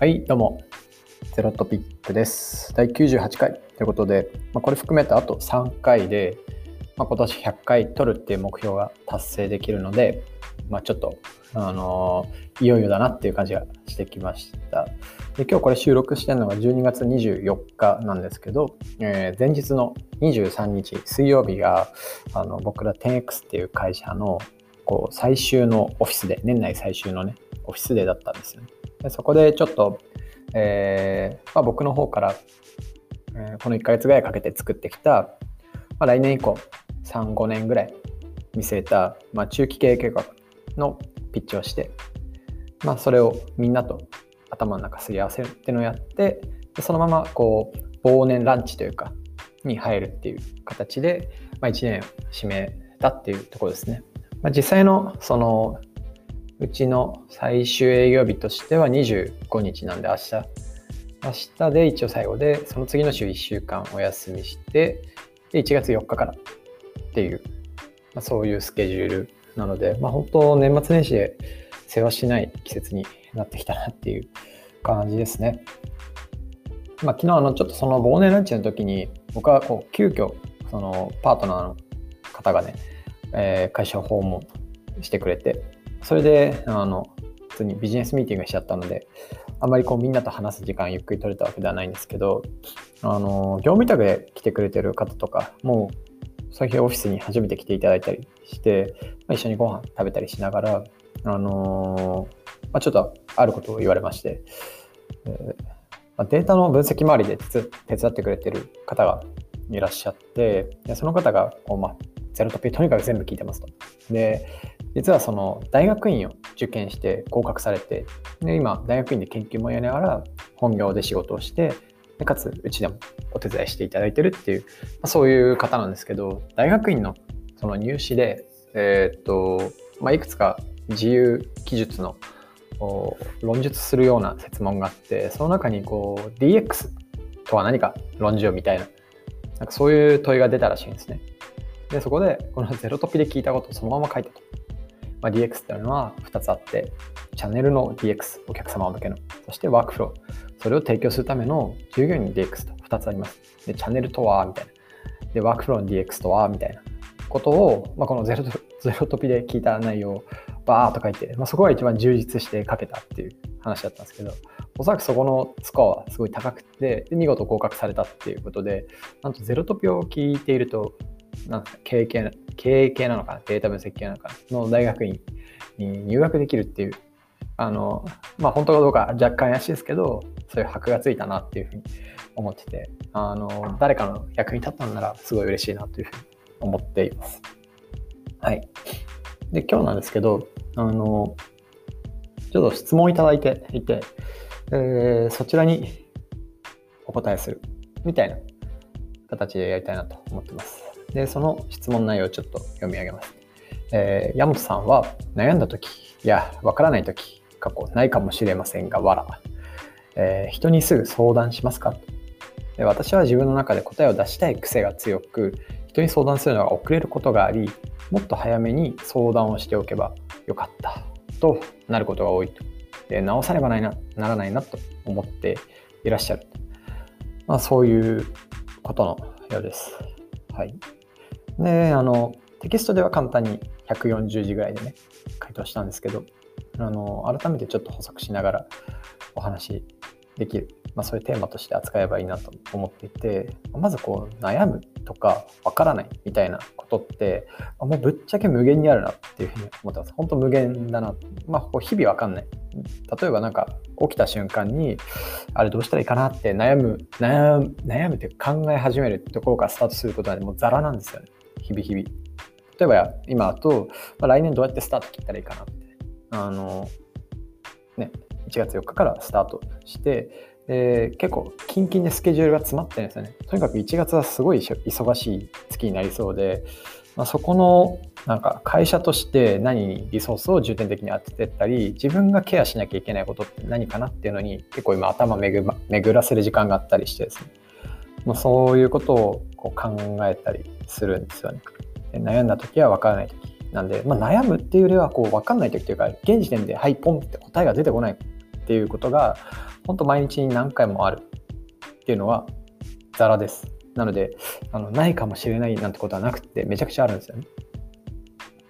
はい、どうも。ゼロトピックです。第98回ということで、まあ、これ含めてあと3回で、まあ、今年100回取るっていう目標が達成できるので、まあ、ちょっと、あのーいよいよだなっていう感じがしてきました。で今日これ収録してるのが12月24日なんですけど、えー前日の23日水曜日があの僕ら 10X っていう会社のこう最終のオフィスで年内最終のねオフィスデーだったんですよね。でそこでちょっと、えーまあ、僕の方から、えーこの1ヶ月ぐらいかけて作ってきた、まあ、来年以降35年ぐらい見据えた、まあ、中期経営計画のピッチをして、まあ、それをみんなと頭の中すり合わせるっていうのをやってでそのままこう忘年ランチというかに入るっていう形で、まあ、1年を締めたっていうところですね。まあ、実際のそのうちの最終営業日としては25日なんで明日明日で一応最後でその次の週1週間お休みしてで1月4日からっていう、まあ、そういうスケジュールなので、まあ、本当年末年始で世話しない季節になってきたなっていう感じですね。まあ、昨日あのちょっとその忘年ランチの時に僕はこう急遽そのパートナーの方がね、えー会社を訪問してくれてそれであの普通にビジネスミーティングしちゃったのであんまりこうみんなと話す時間ゆっくり取れたわけではないんですけどあの業務委託で来てくれてる方とかもうそういうオフィスに初めて来ていただいたりして、まあ、一緒にご飯食べたりしながら、あのまあ、ちょっとあることを言われまして、えーまあ、データの分析周りで手伝ってくれてる方がいらっしゃってでその方がこう、まあ、ゼロトピとにかく全部聞いてますと。で実はその大学院を受験して合格されてで今大学院で研究もやりながら本業で仕事をしてでかつうちでもお手伝いしていただいてるっていう、まあ、そういう方なんですけど大学院のその入試で、えーっとまあ、いくつか自由記述の論述するような設問があってその中にこう DX とは何か論じようみたいななんかそういう問いが出たらしいんですね。でそこでこのゼロトピで聞いたことをそのまま書いたと。まあ、DX っていうのは2つあってチャンネルの DX お客様向けのそしてワークフローそれを提供するための従業員の DX と2つあります。でチャンネルとはみたいな。でワークフローの DX とはみたいなことを、まあ、このゼロト ゼロトピで聞いた内容をバーっと書いて、まあ、そこが一番充実して書けたっていう話だったんですけどおそらくそこのスコアはすごい高くてで見事合格されたっていうことでなんとゼロトピを聞いているとなんか経営系な経営系なのかな？データ分析系なのかな？の大学院に入学できるっていうあのまあ本当かどうか若干怪しいですけどそういう箔がついたなっていうふうに思っててあの誰かの役に立ったんならすごい嬉しいなというふうに思っています。はい。で今日なんですけどあのちょっと質問いただいていて、えーそちらにお答えするみたいな形でやりたいなと思ってます。で、その質問内容をちょっと読み上げます。えー、山本さんは悩んだ時やわからない時過去ないかもしれませんが、わら。えー人にすぐ相談しますか？で私は自分の中で答えを出したい癖が強く、人に相談するのが遅れることがあり、もっと早めに相談をしておけばよかったとなることが多いと。で直さねばないなならないなと思っていらっしゃる。まあ、そういうことのようです。はい。で、あの、テキストでは簡単に140字ぐらいでね、回答したんですけど、あの、改めてちょっと補足しながらお話できる、まあ、そういうテーマとして扱えばいいなと思っていて、まずこう、悩むとか、わからないみたいなことって、もうぶっちゃけ無限にあるなっていうふうに思ってます。本当無限だな。まあ、こう日々わかんない。例えばなんか起きた瞬間にあれどうしたらいいかなって悩む悩む悩むって考え始めるところからスタートすることはもうザラなんですよね日々日々。例えば今だと、まあ、来年どうやってスタート切ったらいいかなって。あのね1月4日からスタートしてで結構キンキンでスケジュールが詰まってるんですよね。とにかく1月はすごい忙しい月になりそうでまあ、そこのなんか会社として何にリソースを重点的に当ててったり自分がケアしなきゃいけないことって何かなっていうのに結構今頭巡ま巡らせる時間があったりしてですね。もうそういうことをこう考えたりするんですよね。悩んだ時は分からない時なんで、まあ、悩むっていうよりはこう分かんない時というか現時点ではいポンって答えが出てこないっていうことが本当毎日に何回もあるっていうのはザラです。なので、あのないかもしれないなんてことはなくて、めちゃくちゃあるんですよね。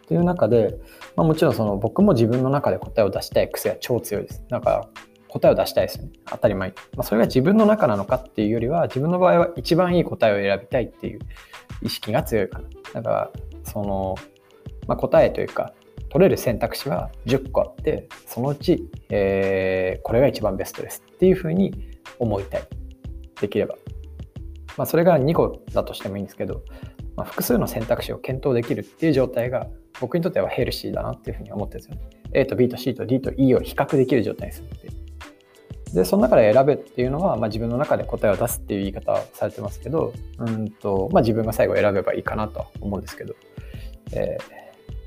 という中で、まあ、もちろんその僕も自分の中で答えを出したい癖は超強いです。だから答えを出したいですよね。当たり前。まあ、それが自分の中なのかっていうよりは、自分の場合は一番いい答えを選びたいっていう意識が強いかな。だから、その、まあ、答えというか、取れる選択肢は10個あって、そのうち、えー、これが一番ベストですっていうふうに思いたい。できれば。まあ、それが2個だとしてもいいんですけど、まあ、複数の選択肢を検討できるっていう状態が僕にとってはヘルシーだなっていうふうに思ってるんですよね。A と B と C と D と E を比較できる状態にするっていう。で、その中で選べっていうのは、まあ、自分の中で答えを出すっていう言い方をされてますけど、うんと、まあ、自分が最後選べばいいかなと思うんですけど、え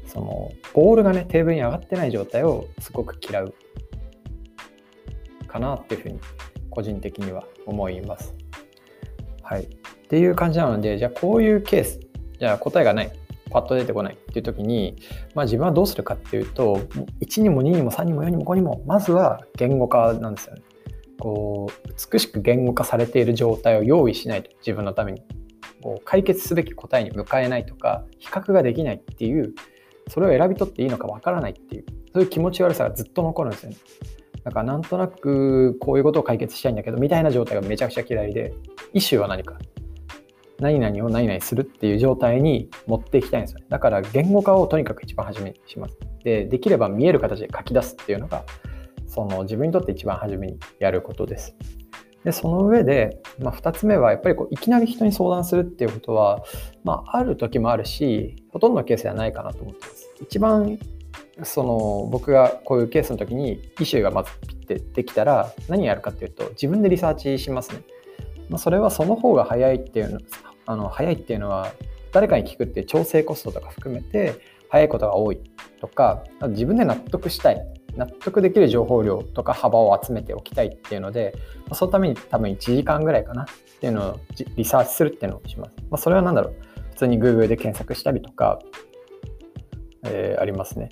ー、その、ボールがね、テーブルに上がってない状態をすごく嫌うかなっていうふうに、個人的には思います。はい。っていう感じなので、じゃあこういうケース、じゃあ答えがない、パッと出てこないっていう時に、まあ、自分はどうするかっていうと、1にも2にも3にも4にも5にも、まずは言語化なんですよね。こう美しく言語化されている状態を用意しないと自分のために。こう解決すべき答えに向かえないとか比較ができないっていうそれを選び取っていいのかわからないっていうそういう気持ち悪さがずっと残るんですよね。だからなんとなくこういうことを解決したいんだけどみたいな状態がめちゃくちゃ嫌いでイシューは何か何々を何々するっていう状態に持っていきたいんですよね。だから言語化をとにかく一番初めにします。でできれば見える形で書き出すっていうのがその自分にとって一番初めにやることです。でその上で、まあ、2つ目はやっぱりこういきなり人に相談するっていうことは、まあ、ある時もあるしほとんどのケースではないかなと思ってます。一番その僕がこういうケースの時にイシューがまずピッてできたら何やるかっていうと自分でリサーチしますね。まあ、それはその方が早いっていうのあの早いっていうのは誰かに聞くっていう調整コストとか含めて早いことが多いとか自分で納得したい納得できる情報量とか幅を集めておきたいっていうので、そのために多分1時間ぐらいかなっていうのをリサーチするっていうのをします。まあ、それは何だろう普通に Google で検索したりとか、えー、ありますね。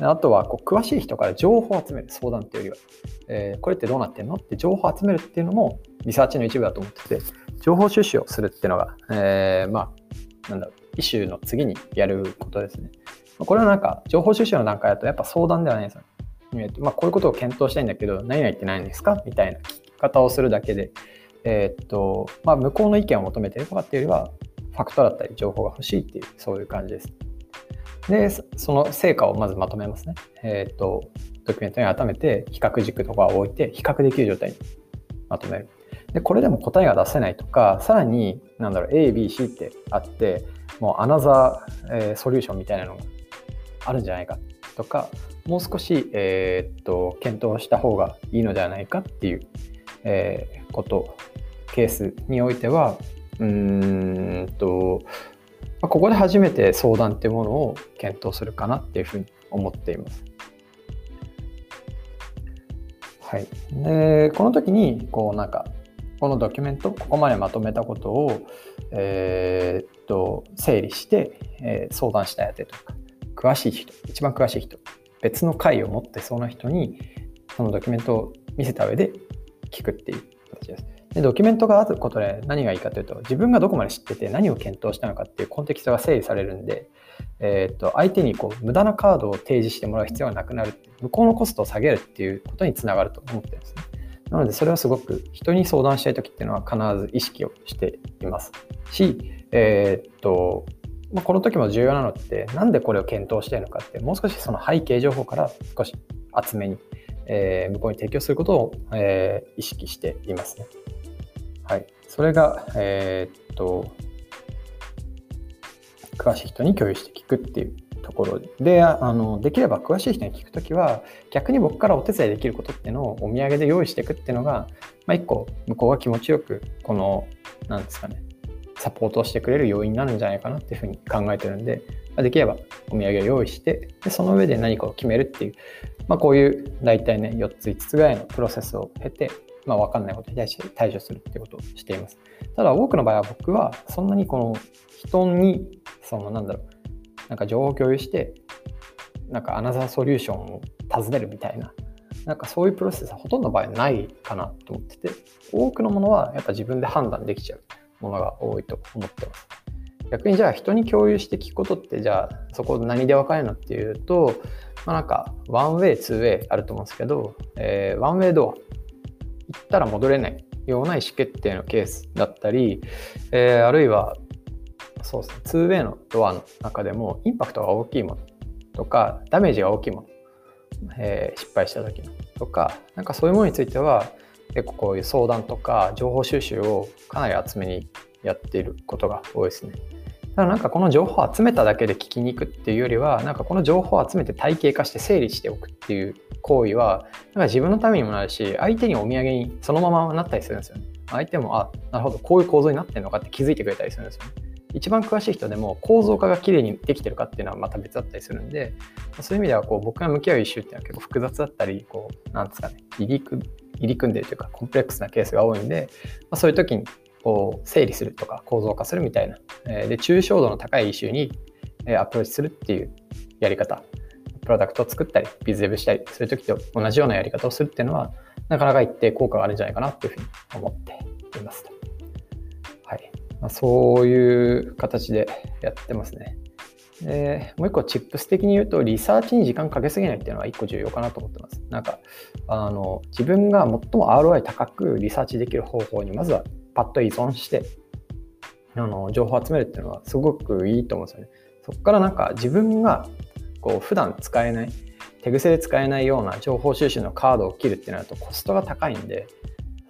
あとはこう詳しい人から情報を集める相談っていうよりは、えー、これってどうなってんの？って情報を集めるっていうのもリサーチの一部だと思ってて、情報収集をするっていうのが、えー、まあ、なんだろう、イシューの次にやることですね。これはなんか情報収集の段階だとやっぱ相談ではないんですよ。まあ、こういうことを検討したいんだけど、何々って何ですか？みたいな聞き方をするだけで、えっ、ー、と、まあ、向こうの意見を求めてるとかっていうよりは、ファクトだったり情報が欲しいっていう、そういう感じです。で、その成果をまずまとめますね。えっ、と、ドキュメントに改めて比較軸とかを置いて、比較できる状態にまとめる。で、これでも答えが出せないとか、さらに、なんだろう、A、B、C ってあって、もうアナザー、えー、ソリューションみたいなのがあるんじゃないかとか、もう少し、えー、っと検討した方がいいのではないかっていう、えー、ことケースにおいてはうんとここで初めて相談っていうものを検討するかなっていうふうに思っています。はい、でこの時にこうなんかこのドキュメントここまでまとめたことを、えー、っと整理して、えー、相談したいてとか詳しい人一番詳しい人別の回を持ってそうな人にそのドキュメントを見せた上で聞くっていう形です。でドキュメントがあることで何がいいかというと自分がどこまで知ってて何を検討したのかっていうコンテキストが整理されるんで、えー、と相手にこう無駄なカードを提示してもらう必要がなくなる向こうのコストを下げるっていうことにつながると思ってるんですね。なのでそれはすごく人に相談したい時っていうのは必ず意識をしていますし、えー、っとまあ、この時も重要なのってなんでこれを検討しているのかってもう少しその背景情報から少し厚めに、えー、向こうに提供することを、えー、意識していますね。はい、それが、えー、っと詳しい人に共有して聞くっていうところであのできれば詳しい人に聞くときは逆に僕からお手伝いできることっていうのをお土産で用意していくっていうのが、まあ、一個向こうが気持ちよくこのなんですかねサポートをしてくれる要因になるんじゃないかなっていうふうに考えてるんで、まできればお土産を用意して、でその上で何かを決めるっていう、まあ、こういう大体ね、4つ、5つぐらいのプロセスを経て、まあ、分かんないことに対して対処するっていうことをしています。ただ、多くの場合は僕は、そんなにこの人に、そのなんだろう、なんか情報共有して、なんかアナザーソリューションを尋ねるみたいな、なんかそういうプロセスはほとんどの場合ないかなと思ってて、多くのものはやっぱ自分で判断できちゃうものが多いと思ってます。逆にじゃあ人に共有して聞くことってじゃあそこ何で分かるのっていうと、まあ、なんかワンウェイツーウェイあると思うんですけど、えー、ワンウェイドア行ったら戻れないような意思決定のケースだったり、えー、あるいはそうですね 2way のドアの中でもインパクトが大きいものとかダメージが大きいもの、えー、失敗した時のとかなんかそういうものについては結構こういう相談とか情報収集をかなり厚めにやっていることが多いですね。だからなんかこの情報を集めただけで聞きに行くっていうよりはなんかこの情報を集めて体系化して整理しておくっていう行為はなんか自分のためにもなるし相手にお土産にそのままなったりするんですよね。相手もあなるほどこういう構造になってるのかって気づいてくれたりするんですよね。一番詳しい人でも構造化がきれいにできてるかっていうのはまた別だったりするんでそういう意味ではこう僕が向き合うイシューっていうのは結構複雑だったりこうなんですかね入り組入り組んでるというかコンプレックスなケースが多いんで、まあ、そういう時にこう整理するとか構造化するみたいな、えー、で抽象度の高いイシューにアプローチするっていうやり方プロダクトを作ったりビズデブしたりそういう時と同じようなやり方をするっていうのはなかなか一定効果があるんじゃないかなっていうふうに思っていますと。はいまあ、そういう形でやってますね。でもう一個、チップス的に言うと、リサーチに時間かけすぎないっていうのは一個重要かなと思ってます。なんか、あの、自分が最も ROI 高くリサーチできる方法に、まずはパッと依存して、あの、情報を集めるっていうのはすごくいいと思うんですよね。そこからなんか自分が、こう、普段使えない、手癖で使えないような情報収集のカードを切るっていうのだとコストが高いんで、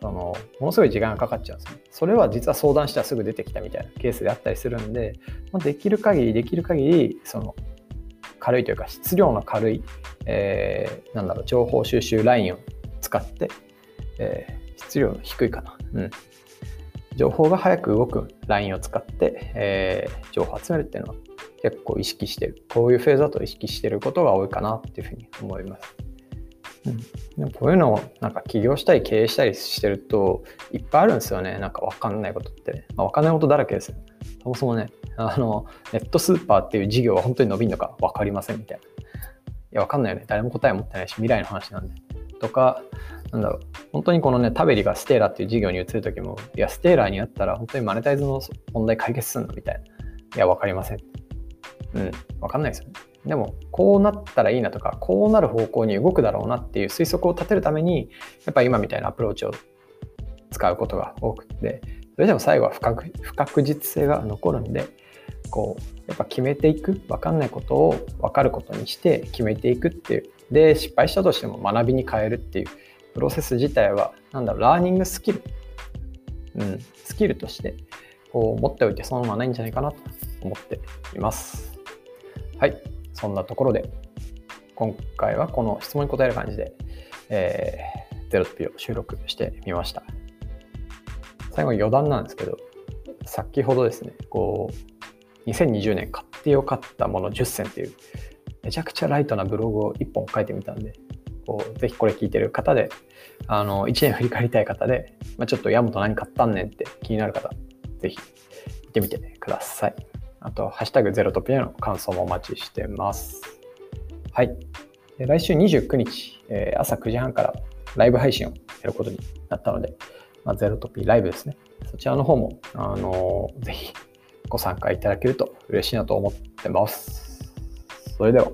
そのものすごい時間がかかっちゃうんですね。それは実は相談したらすぐ出てきたみたいなケースであったりするんで、まあ、できる限りできる限りその軽いというか質量の軽い、えー、なんだろう情報収集ラインを使って、えー、質量の低いかな、うん、情報が早く動くラインを使って、えー、情報を集めるっていうのは結構意識してるこういうフェーズだと意識してることが多いかなっていうふうに思います。うん、こういうのをなんか起業したり経営したりしてるといっぱいあるんですよね。なんか分かんないことって。まあ、分かんないことだらけです。そもそもね、あの、ネットスーパーっていう事業は本当に伸びるのか分かりませんみたいな。いや、分かんないよね。誰も答え持ってないし、未来の話なんで。とか、なんだろう、本当にこのね、タベリがステーラっていう事業に移るときも、いや、ステーラーになったら本当にマネタイズの問題解決するのみたいな。いや、分かりません。うん、分かんないですよね。でもこうなったらいいなとかこうなる方向に動くだろうなっていう推測を立てるためにやっぱり今みたいなアプローチを使うことが多くてそれでも最後は不確実性が残るんでこうやっぱ決めていく分かんないことを分かることにして決めていくっていうで失敗したとしても学びに変えるっていうプロセス自体はなんだろうラーニングスキル、うん、スキルとしてこう持っておいてそのままないんじゃないかなと思っています。はい。そんなところで、今回はこの質問に答える感じで、えー、ゼロピを収録してみました。最後に余談なんですけど、先ほどですね、こう、2020年買ってよかったもの10選っていう、めちゃくちゃライトなブログを1本書いてみたんで、こうぜひこれ聞いてる方で、あの、1年振り返りたい方で、まあ、ちょっとヤマト何買ったんねんって気になる方、ぜひ見てみてください。あと、ハッシュタグゼロトピアの感想もお待ちしてます。はい。来週29日、え、朝9時半からライブ配信をやることになったので、まあ、ゼロトピーライブですね。そちらの方も、あのー、ぜひご参加いただけると嬉しいなと思ってます。それでは。